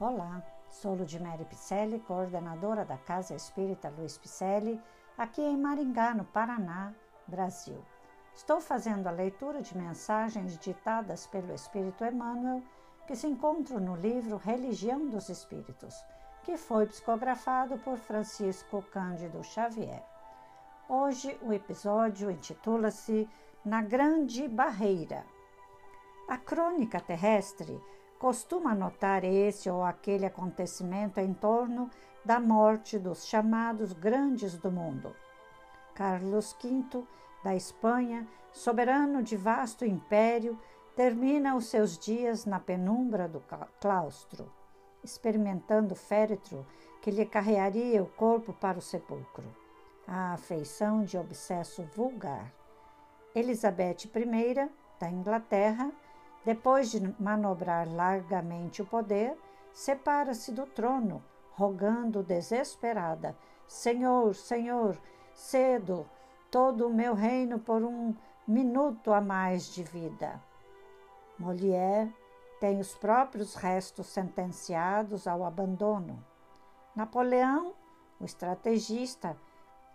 Olá, sou Ludmere Picelli, coordenadora da Casa Espírita Luiz Picelli, aqui em Maringá, no Paraná, Brasil. Estou fazendo a leitura de mensagens ditadas pelo Espírito Emmanuel, que se encontram no livro Religião dos Espíritos, que foi psicografado por Francisco Cândido Xavier. Hoje o episódio intitula-se Na Grande Barreira. A crônica terrestre costuma anotar esse ou aquele acontecimento em torno da morte dos chamados grandes do mundo. Carlos V, da Espanha, soberano de vasto império, termina os seus dias na penumbra do claustro, experimentando féretro que lhe carrearia o corpo para o sepulcro, a afeição de obsesso vulgar. Elizabeth I, da Inglaterra, depois de manobrar largamente o poder, separa-se do trono, rogando desesperada: Senhor, Senhor, cedo todo o meu reino por um minuto a mais de vida. Molière tem os próprios restos sentenciados ao abandono. Napoleão, o estrategista,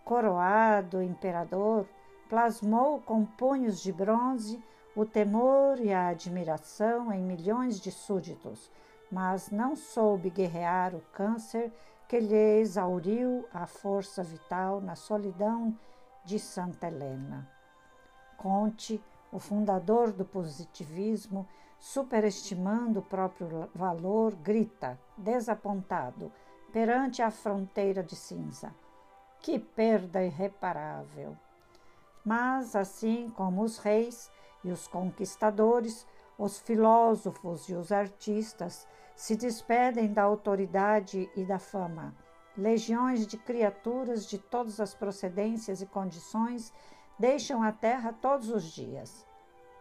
coroado imperador, plasmou com punhos de bronze o temor e a admiração em milhões de súditos, mas não soube guerrear o câncer que lhe exauriu a força vital na solidão de Santa Helena. Conte, o fundador do positivismo, superestimando o próprio valor, grita, desapontado, perante a fronteira de cinza: Que perda irreparável! Mas, assim como os reis, e os conquistadores, os filósofos e os artistas se despedem da autoridade e da fama. Legiões de criaturas de todas as procedências e condições deixam a terra todos os dias.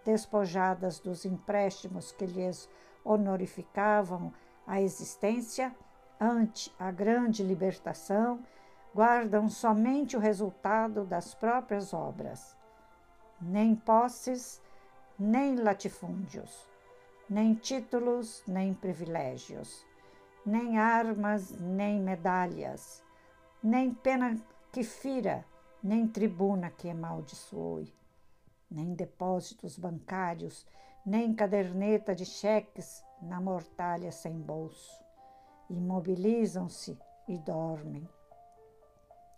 Despojadas dos empréstimos que lhes honorificavam a existência, ante a grande libertação, guardam somente o resultado das próprias obras. Nem posses, nem latifúndios, nem títulos, nem privilégios, nem armas, nem medalhas, nem pena que fira, nem tribuna que amaldiçoe, nem depósitos bancários, nem caderneta de cheques na mortalha sem bolso. Imobilizam-se e dormem.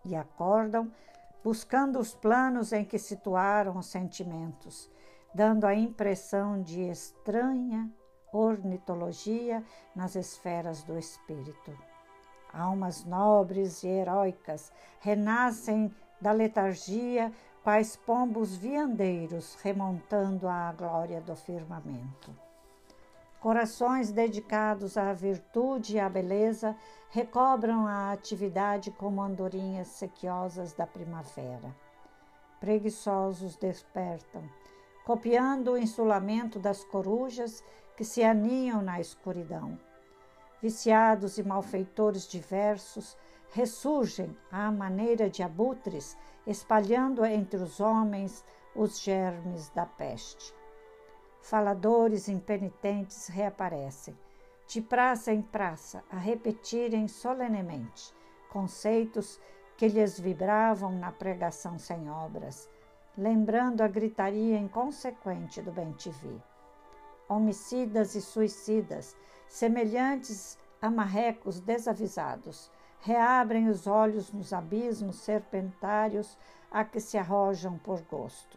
E acordam buscando os planos em que situaram os sentimentos dando a impressão de estranha ornitologia nas esferas do espírito. Almas nobres e heróicas renascem da letargia, quais pombos viandeiros remontando à glória do firmamento. Corações dedicados à virtude e à beleza recobram a atividade como andorinhas sequiosas da primavera. Preguiçosos despertam, copiando o insulamento das corujas que se aninham na escuridão. Viciados e malfeitores diversos ressurgem à maneira de abutres, espalhando entre os homens os germes da peste. Faladores impenitentes reaparecem, de praça em praça, a repetirem solenemente conceitos que lhes vibravam na pregação sem obras lembrando a gritaria inconsequente do bem-te-vi. Homicidas e suicidas, semelhantes a marrecos desavisados, reabrem os olhos nos abismos serpentários a que se arrojam por gosto.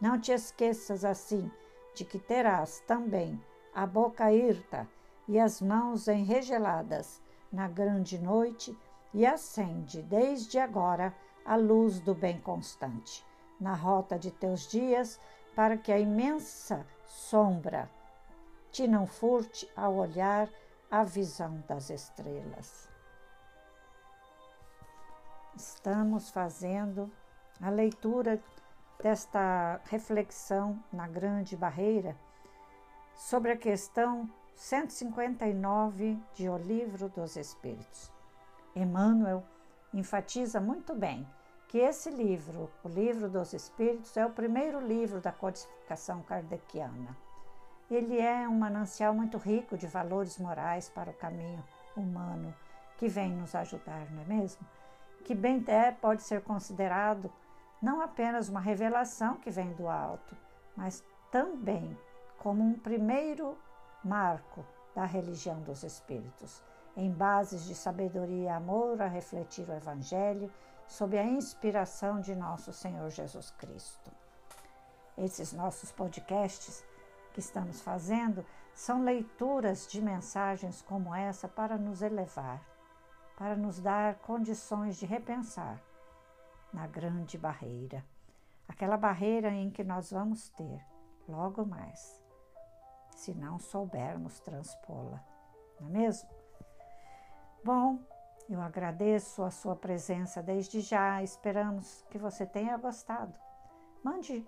Não te esqueças assim de que terás também a boca hirta e as mãos enregeladas na grande noite e acende desde agora a luz do bem constante na rota de teus dias, para que a imensa sombra te não furte ao olhar a visão das estrelas. Estamos fazendo a leitura desta reflexão na Grande Barreira sobre a questão 159 de O Livro dos Espíritos. Emmanuel enfatiza muito bem que esse livro, o Livro dos Espíritos, é o primeiro livro da codificação kardeciana. ele é um manancial muito rico de valores morais para o caminho humano que vem nos ajudar, não é mesmo? Que bem é pode ser considerado não apenas uma revelação que vem do alto, mas também como um primeiro marco da religião dos espíritos, em bases de sabedoria e amor a refletir o Evangelho sob a inspiração de nosso Senhor Jesus Cristo. Esses nossos podcasts que estamos fazendo são leituras de mensagens como essa para nos elevar, para nos dar condições de repensar na grande barreira, aquela barreira em que nós vamos ter logo mais, se não soubermos transpô-la, não é mesmo? Bom, eu agradeço a sua presença desde já, esperamos que você tenha gostado. Mande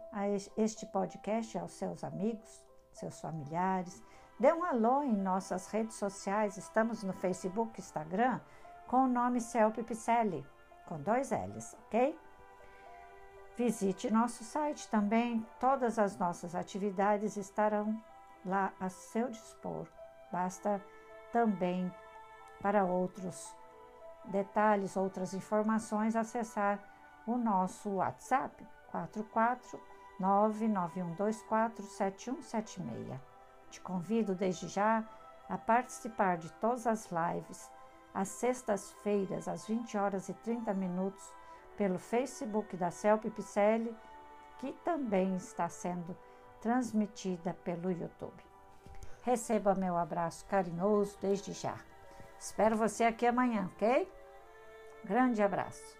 este podcast aos seus amigos, seus familiares, dê um alô em nossas redes sociais, estamos no Facebook, Instagram, com o nome Celpe Picelli com dois L's, ok? Visite nosso site também, todas as nossas atividades estarão lá a seu dispor. Basta também para outros detalhes, outras informações, acessar o nosso WhatsApp 44 991247176. Te convido desde já a participar de todas as lives às sextas-feiras, às 20 horas e 30 minutos, pelo Facebook da Celpe Picelli, que também está sendo transmitida pelo YouTube. Receba meu abraço carinhoso desde já. Espero você aqui amanhã, ok? Grande abraço.